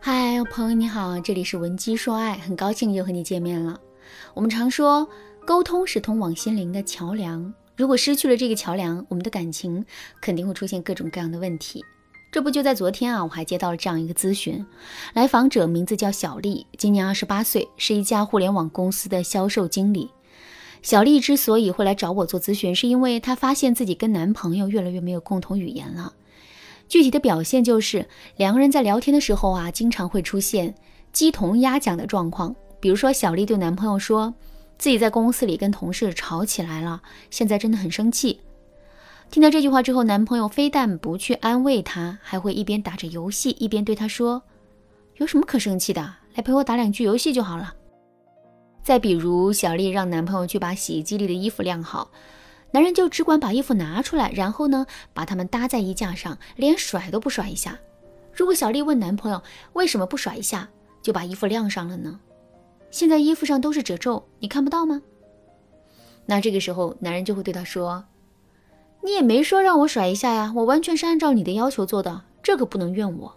嗨，朋友你好，这里是文姬说爱，很高兴又和你见面了。我们常说，沟通是通往心灵的桥梁，如果失去了这个桥梁，我们的感情肯定会出现各种各样的问题。这不就在昨天啊，我还接到了这样一个咨询，来访者名字叫小丽，今年二十八岁，是一家互联网公司的销售经理。小丽之所以会来找我做咨询，是因为她发现自己跟男朋友越来越没有共同语言了。具体的表现就是两个人在聊天的时候啊，经常会出现鸡同鸭讲的状况。比如说，小丽对男朋友说自己在公司里跟同事吵起来了，现在真的很生气。听到这句话之后，男朋友非但不去安慰她，还会一边打着游戏，一边对她说：“有什么可生气的？来陪我打两局游戏就好了。”再比如，小丽让男朋友去把洗衣机里的衣服晾好。男人就只管把衣服拿出来，然后呢，把它们搭在衣架上，连甩都不甩一下。如果小丽问男朋友为什么不甩一下就把衣服晾上了呢？现在衣服上都是褶皱，你看不到吗？那这个时候，男人就会对她说：“你也没说让我甩一下呀，我完全是按照你的要求做的，这可不能怨我。”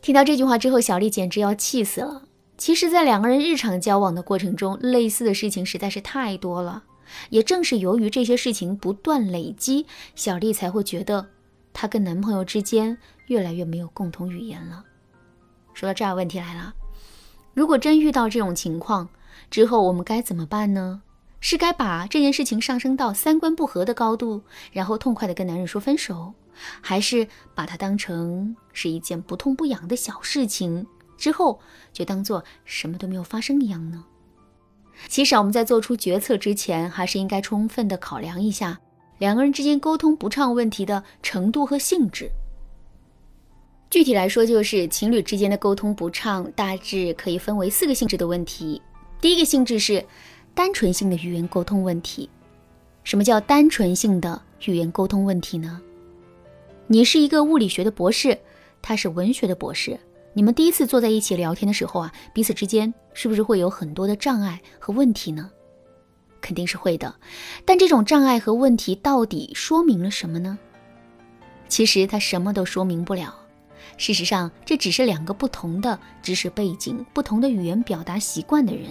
听到这句话之后，小丽简直要气死了。其实，在两个人日常交往的过程中，类似的事情实在是太多了。也正是由于这些事情不断累积，小丽才会觉得她跟男朋友之间越来越没有共同语言了。说到这儿，问题来了：如果真遇到这种情况之后，我们该怎么办呢？是该把这件事情上升到三观不合的高度，然后痛快的跟男人说分手，还是把它当成是一件不痛不痒的小事情，之后就当做什么都没有发生一样呢？其实我们在做出决策之前，还是应该充分的考量一下两个人之间沟通不畅问题的程度和性质。具体来说，就是情侣之间的沟通不畅，大致可以分为四个性质的问题。第一个性质是单纯性的语言沟通问题。什么叫单纯性的语言沟通问题呢？你是一个物理学的博士，他是文学的博士。你们第一次坐在一起聊天的时候啊，彼此之间是不是会有很多的障碍和问题呢？肯定是会的。但这种障碍和问题到底说明了什么呢？其实它什么都说明不了。事实上，这只是两个不同的知识背景、不同的语言表达习惯的人，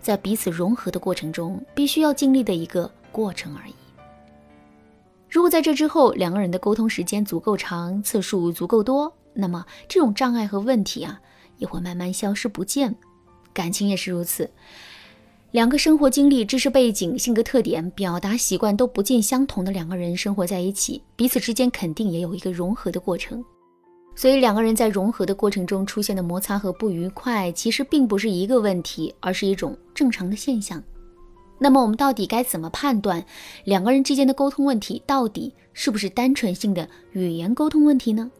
在彼此融合的过程中必须要经历的一个过程而已。如果在这之后两个人的沟通时间足够长，次数足够多，那么这种障碍和问题啊，也会慢慢消失不见。感情也是如此，两个生活经历、知识背景、性格特点、表达习惯都不尽相同的两个人生活在一起，彼此之间肯定也有一个融合的过程。所以两个人在融合的过程中出现的摩擦和不愉快，其实并不是一个问题，而是一种正常的现象。那么我们到底该怎么判断两个人之间的沟通问题到底是不是单纯性的语言沟通问题呢？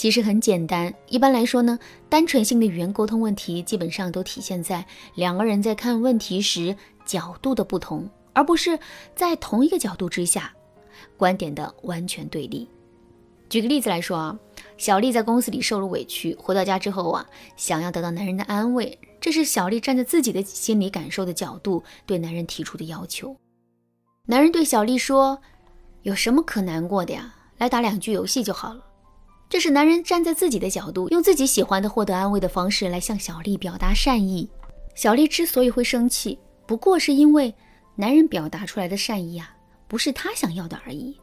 其实很简单，一般来说呢，单纯性的语言沟通问题基本上都体现在两个人在看问题时角度的不同，而不是在同一个角度之下观点的完全对立。举个例子来说啊，小丽在公司里受了委屈，回到家之后啊，想要得到男人的安慰，这是小丽站在自己的心理感受的角度对男人提出的要求。男人对小丽说：“有什么可难过的呀？来打两局游戏就好了。”这是男人站在自己的角度，用自己喜欢的获得安慰的方式来向小丽表达善意。小丽之所以会生气，不过是因为男人表达出来的善意啊，不是她想要的而已。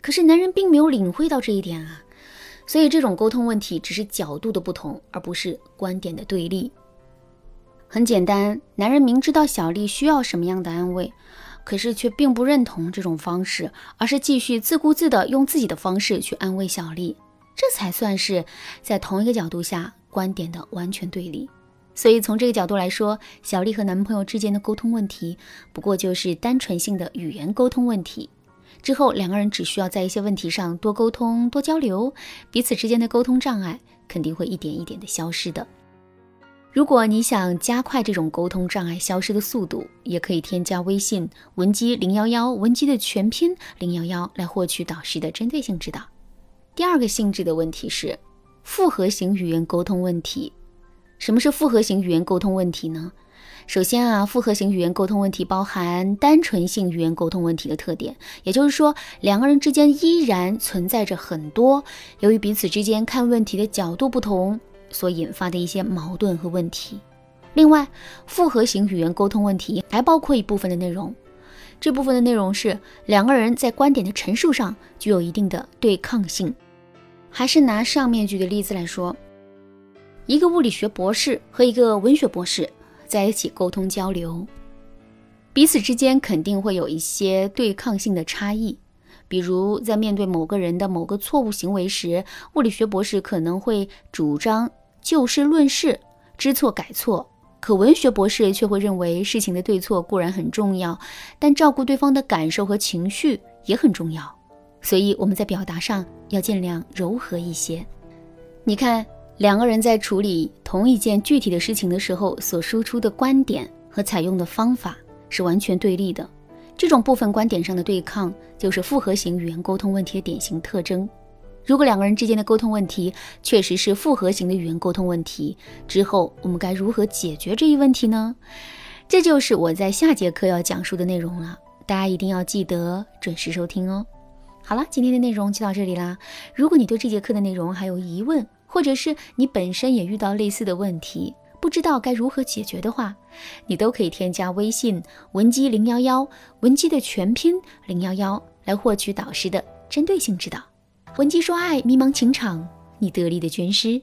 可是男人并没有领会到这一点啊，所以这种沟通问题只是角度的不同，而不是观点的对立。很简单，男人明知道小丽需要什么样的安慰，可是却并不认同这种方式，而是继续自顾自的用自己的方式去安慰小丽。这才算是在同一个角度下观点的完全对立。所以从这个角度来说，小丽和男朋友之间的沟通问题，不过就是单纯性的语言沟通问题。之后两个人只需要在一些问题上多沟通、多交流，彼此之间的沟通障碍肯定会一点一点的消失的。如果你想加快这种沟通障碍消失的速度，也可以添加微信文姬零幺幺，文姬的全拼零幺幺，来获取导师的针对性指导。第二个性质的问题是复合型语言沟通问题。什么是复合型语言沟通问题呢？首先啊，复合型语言沟通问题包含单纯性语言沟通问题的特点，也就是说，两个人之间依然存在着很多由于彼此之间看问题的角度不同所引发的一些矛盾和问题。另外，复合型语言沟通问题还包括一部分的内容，这部分的内容是两个人在观点的陈述上具有一定的对抗性。还是拿上面举的例子来说，一个物理学博士和一个文学博士在一起沟通交流，彼此之间肯定会有一些对抗性的差异。比如在面对某个人的某个错误行为时，物理学博士可能会主张就事论事，知错改错。可文学博士却会认为，事情的对错固然很重要，但照顾对方的感受和情绪也很重要。所以我们在表达上要尽量柔和一些。你看，两个人在处理同一件具体的事情的时候，所输出的观点和采用的方法是完全对立的。这种部分观点上的对抗，就是复合型语言沟通问题的典型特征。如果两个人之间的沟通问题确实是复合型的语言沟通问题，之后我们该如何解决这一问题呢？这就是我在下节课要讲述的内容了，大家一定要记得准时收听哦。好了，今天的内容就到这里啦。如果你对这节课的内容还有疑问，或者是你本身也遇到类似的问题，不知道该如何解决的话，你都可以添加微信文姬零幺幺，文姬的全拼零幺幺，来获取导师的针对性指导。文姬说爱，迷茫情场，你得力的军师。